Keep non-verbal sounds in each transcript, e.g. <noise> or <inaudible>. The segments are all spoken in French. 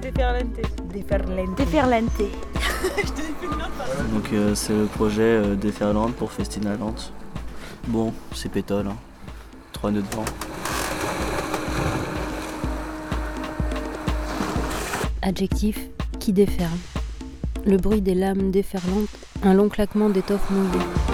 déferlante. Déferlante. Déferlante. Donc euh, c'est le projet euh, Déferlante pour Festinaland. Bon, c'est pétole, hein. Trois nœuds de vent. Adjectif qui déferle. Le bruit des lames déferlantes, un long claquement d'étoffe mouillée.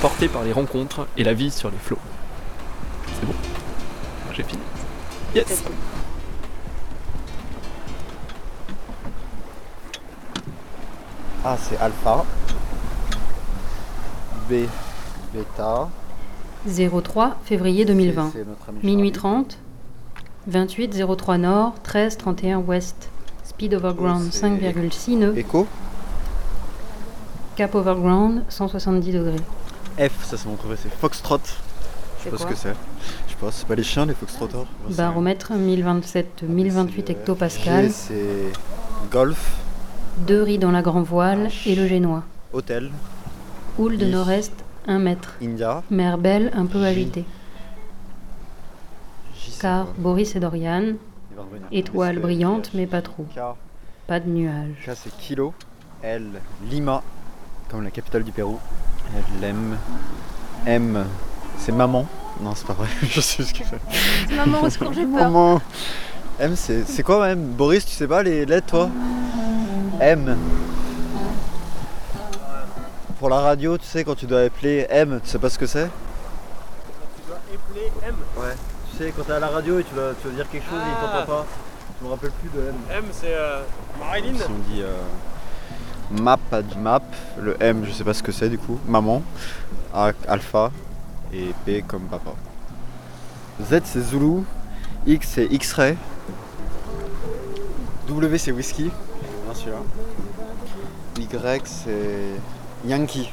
portés par les rencontres et la vie sur les flots. C'est bon J'ai fini. Yes A c'est alpha. B bêta. 03 février 2020. C, c'est notre ami Minuit Charlie. 30. 28 03 nord, 13 31 ouest. Speed overground c'est 5,6 nœuds. Echo. Cap overground 170 degrés. F ça c'est mon c'est Foxtrot. Je sais pas ce que c'est. Je sais pas, c'est pas les chiens les Foxtrotters. Baromètre 1027 1028 C'est, euh, hectopascal. C'est golf, Deux riz dans la grand voile et le génois. hôtel, Houle de nord-est 1 mètre. India. Mer belle un peu agitée. Car Boris et Dorian, étoile brillante mais pas trop. Pas de nuages. K c'est kilo. L, Lima, comme la capitale du Pérou. L, M. M, c'est maman. Non, c'est pas vrai, <laughs> je sais ce que c'est. Maman, au secours, j'ai peur. Maman. M, c'est quoi même? Boris, tu sais pas les lettres toi? M. Pour la radio, tu sais, quand tu dois appeler M, tu sais pas ce que c'est? Tu dois épeler M. Ouais. Tu sais, quand t'es à la radio et tu dois dire quelque chose et il t'entend pas. Je me rappelle plus de M. M c'est euh, Marilyn. Si on dit euh, map, map, le M, je sais pas ce que c'est du coup, maman, A, alpha, et P comme papa. Z c'est Zulu, X c'est X-ray, W c'est whisky, bien sûr. Y c'est Yankee.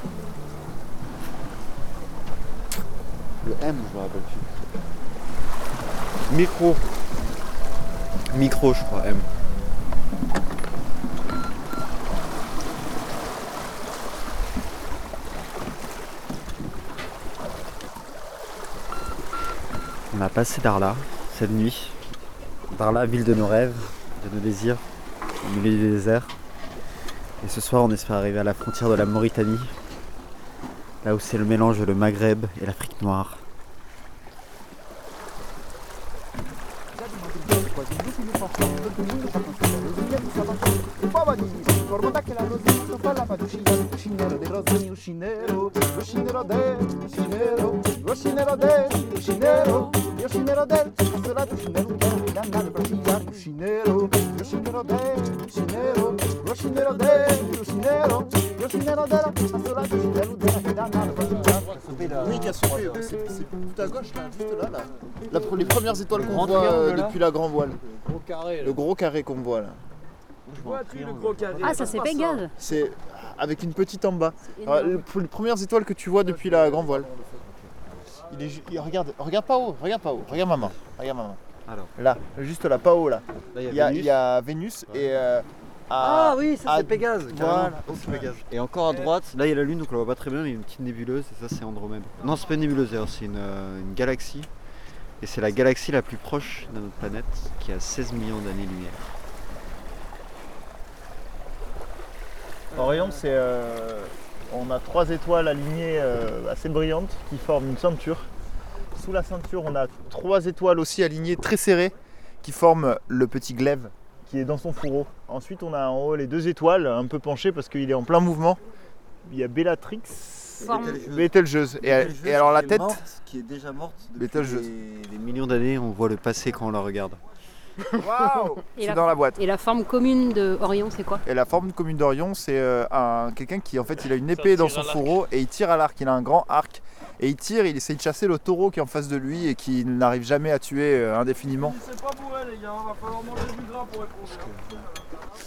Le M, je me rappelle plus. Micro. Micro, je crois, M. On a passé Darla cette nuit. Darla, ville de nos rêves, de nos désirs, au milieu du désert. Et ce soir, on espère arriver à la frontière de la Mauritanie, là où c'est le mélange le Maghreb et l'Afrique noire. Oui, qui a sauté. C'est c'est tout à gauche, là, juste là. là. La- les premières étoiles qu'on voit euh, depuis la grand voile. Gros carré. Le gros carré qu'on voit là. Vois-tu le gros carré Ah, ça c'est Pégase. C'est avec une petite en bas. Alors, les premières étoiles que tu vois depuis la grand voile. Il est, ju- il- regarde, regarde pas haut, regarde pas haut, regarde maman, regarde maman. Alors. Là, juste là, pas haut là. Là, Il y a, il y a Vénus et euh, à- Ah oui, ça c'est Pégase. Voilà, c'est Pégase. Et encore à droite, là il y a la lune donc on la voit pas très bien, mais il y a une petite nébuleuse et ça c'est Andromède. Non, c'est pas une nébuleuse d'ailleurs, c'est une, euh, une galaxie. Et c'est la galaxie la plus proche de notre planète qui a 16 millions d'années-lumière. Orion, c'est. euh, on a trois étoiles alignées euh, assez brillantes qui forment une ceinture. Sous la ceinture, on a trois étoiles aussi alignées très serrées qui forment le petit glaive qui est dans son fourreau. Ensuite, on a en haut les deux étoiles un peu penchées parce qu'il est en plein mouvement. Il y a Bellatrix, Betelgeuse. Et, et alors la tête, qui est déjà morte des, des millions d'années, on voit le passé quand on la regarde. <laughs> Waouh Et C'est la- dans la boîte. Et la forme commune de Orion, c'est quoi? Et la forme commune d'Orion, c'est euh, un, quelqu'un qui en fait il a une épée dans son fourreau et il tire à l'arc. Il a un grand arc Et il tire, il essaye de chasser le taureau qui est en face de lui et qui n'arrive jamais à tuer euh, indéfiniment. C'est pas bourré les gars, va falloir manger du gras pour répondre.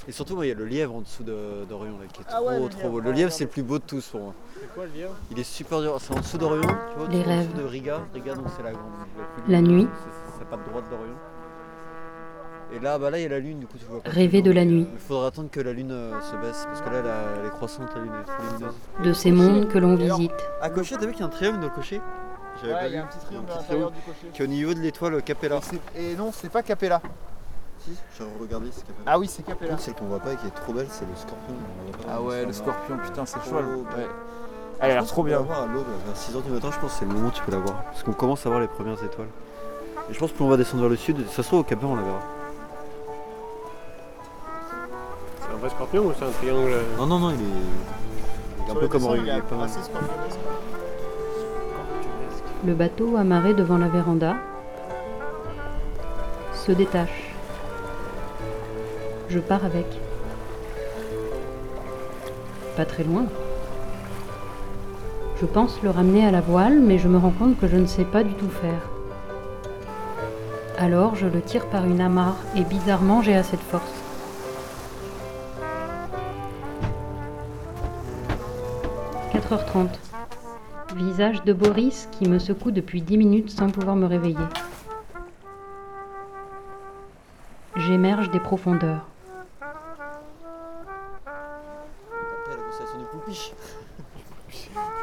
Et surtout, moi, il y a le lièvre en dessous de- d'Orion là, qui est Ah trop, le trop beau. Le lièvre, c'est le plus beau de tous pour moi. C'est quoi le lièvre? Il est super dur. C'est en dessous d'Orion, tu vois, Les rêves. dessous de Riga. Riga, donc c'est la grande. la plus La longue, nuit. C'est c'est sa patte droite d'Orion. Et là, bah là, il y a la lune, du coup, tu vois pas. Rêver de la nuit. Il faudra attendre que la lune euh, se baisse, parce que là, elle, a- elle est croissante, la lune, elle est trop lumineuse. De ces mondes que l'on visite. À cocher, t'as vu qu'il y a un triangle dans le cocher J'avais pas Ouais, il y a vu. un petit triangle Il y a à un petit triangle du cocher. qui est au niveau de l'étoile Capella. Et non, c'est pas Capella. Si, j'ai regardé, c'est Capella. Ah oui, c'est Capella. Celle qu'on voit pas et qui est trop belle, c'est le scorpion. pas, Ah ouais, le scorpion, putain, c'est Trop chaud. Elle a l'air trop bien. À l'aube, vers 6h du matin, je pense que c'est le moment où tu peux la voir. Parce qu'on commence à voir les premières étoiles. Et je pense que plus on va descendre vers le sud, ça se trouve au Cap on la verra. Un vrai scorpion ou c'est un triangle Non, non, non, il est. Il est un peu comme Orion, il est pas mal. Le bateau amarré devant la véranda se détache. Je pars avec. Pas très loin. Je pense le ramener à la voile, mais je me rends compte que je ne sais pas du tout faire. Alors je le tire par une amarre et bizarrement j'ai assez de force. « 4h30. Visage de Boris qui me secoue depuis 10 minutes sans pouvoir me réveiller. J'émerge des profondeurs.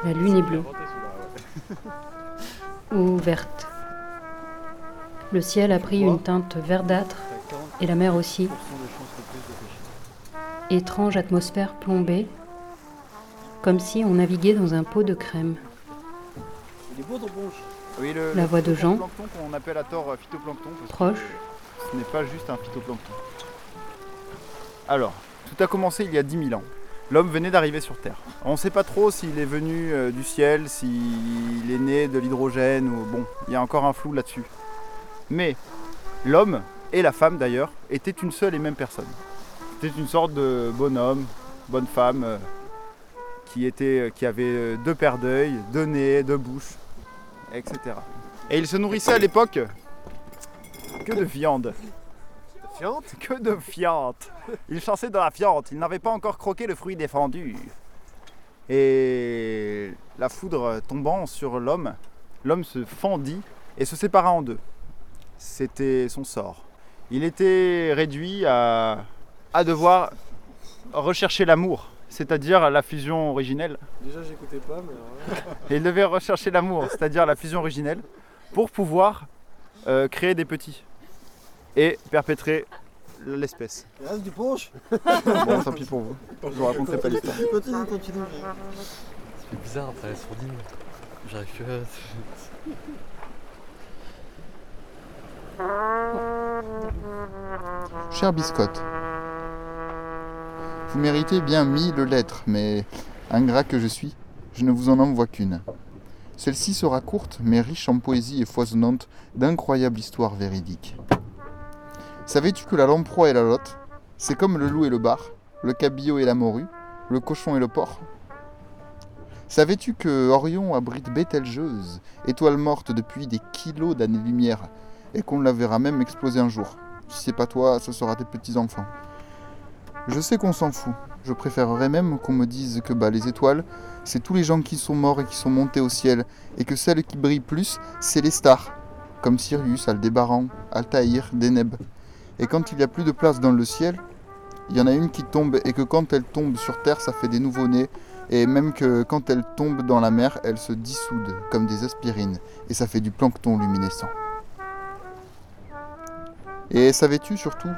La lune est bleue. Ou verte. Le ciel a pris une teinte verdâtre T'as 40% et la mer aussi. Étrange atmosphère plombée, comme si on naviguait dans un pot de crème. Il est beau ton ponche. Oui, le, La le voix de Jean. appelle à tort euh, phytoplancton. parce que Proche. Ce n'est pas juste un phytoplancton. Alors, tout a commencé il y a 10 000 ans. L'homme venait d'arriver sur Terre. On ne sait pas trop s'il est venu euh, du ciel, s'il est né de l'hydrogène ou bon, il y a encore un flou là-dessus. Mais l'homme et la femme d'ailleurs étaient une seule et même personne. C'était une sorte de bonhomme, bonne femme euh, qui était, qui avait euh, deux paires d'œils, deux nez, deux bouches, etc. Et il se nourrissait à l'époque que de viande. Fiante? Que de fiente Il chassait de la fiente, il n'avait pas encore croqué le fruit défendu. Et la foudre tombant sur l'homme, l'homme se fendit et se sépara en deux. C'était son sort. Il était réduit à, à devoir rechercher l'amour, c'est-à-dire la fusion originelle. Déjà j'écoutais pas mais <laughs> Et il devait rechercher l'amour, c'est-à-dire la fusion originelle, pour pouvoir euh, créer des petits et perpétrer l'espèce. Il reste du ponche Bon, tant pis pour vous. Je vous raconterai pas l'histoire. Continue, continue. C'est bizarre après la sourdine. J'arrive à. Cher Biscotte, vous méritez bien mille lettres, mais ingrat que je suis, je ne vous en envoie qu'une. Celle-ci sera courte, mais riche en poésie et foisonnante d'incroyables histoires véridiques. Savais-tu que la lamproie et la lotte, c'est comme le loup et le bar, le cabillaud et la morue, le cochon et le porc? Savais-tu que Orion abrite Bételgeuse, étoile morte depuis des kilos d'années-lumière, et qu'on la verra même exploser un jour? Si c'est pas toi, ce sera tes petits-enfants. Je sais qu'on s'en fout. Je préférerais même qu'on me dise que bah, les étoiles, c'est tous les gens qui sont morts et qui sont montés au ciel, et que celles qui brillent plus, c'est les stars, comme Sirius, Aldébaran, Altaïr, Deneb. Et quand il n'y a plus de place dans le ciel, il y en a une qui tombe, et que quand elle tombe sur Terre, ça fait des nouveaux-nés, et même que quand elle tombe dans la mer, elle se dissoude comme des aspirines, et ça fait du plancton luminescent. Et savais-tu surtout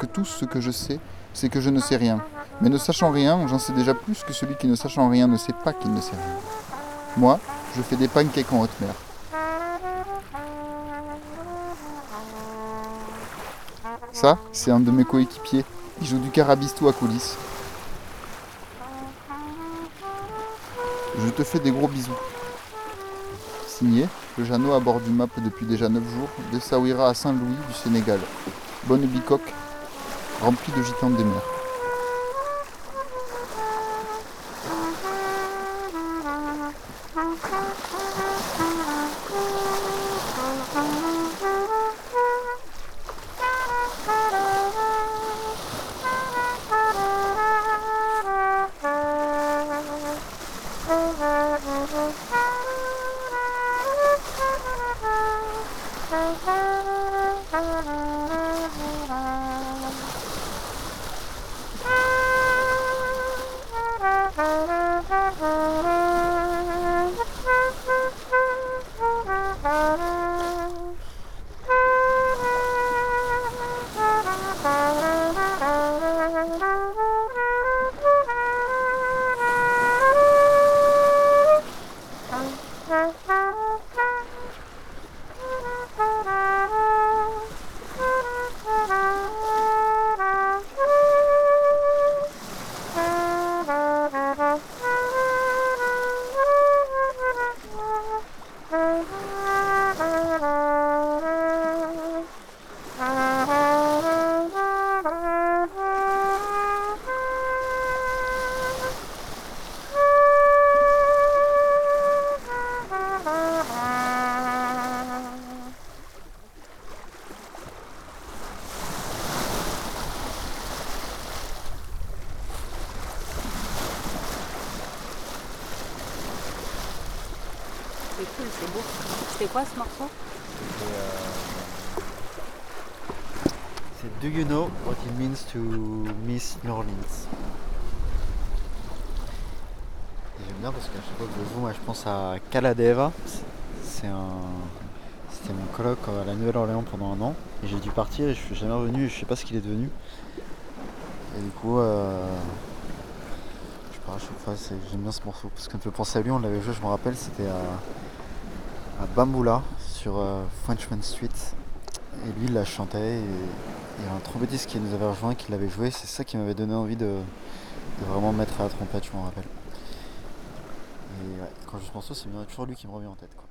que tout ce que je sais, c'est que je ne sais rien. Mais ne sachant rien, j'en sais déjà plus que celui qui ne sachant rien ne sait pas qu'il ne sait rien. Moi, je fais des pancakes en haute mer. Ça, c'est un de mes coéquipiers. Il joue du carabistou à coulisses. Je te fais des gros bisous. Signé, le Jeannot à bord du MAP depuis déjà 9 jours, d'Essaouira à Saint-Louis du Sénégal. Bonne bicoque, remplie de gitans des mers. C'était quoi ce morceau euh, C'est Do you know what it means to miss New Orleans J'aime bien parce qu'à chaque fois que je moi je pense à Caladeva. C'est- un. C'était mon colloque à la Nouvelle-Orléans pendant un an. Et j'ai dû partir et je suis jamais revenu et je sais pas ce qu'il est devenu. Et du coup, euh, je pars à chaque fois, j'aime bien ce morceau. Parce que me fait penser à lui, on l'avait joué, je me rappelle, c'était à, à Bamboula sur euh, Frenchman Street. Et lui, il la chantait et il y a un trompettiste qui nous avait rejoint, qui l'avait joué. C'est ça qui m'avait donné envie de, vraiment mettre à la trompette, je m'en rappelle. Et ouais, quand je pense ça, c'est toujours lui qui me revient en tête. Quoi.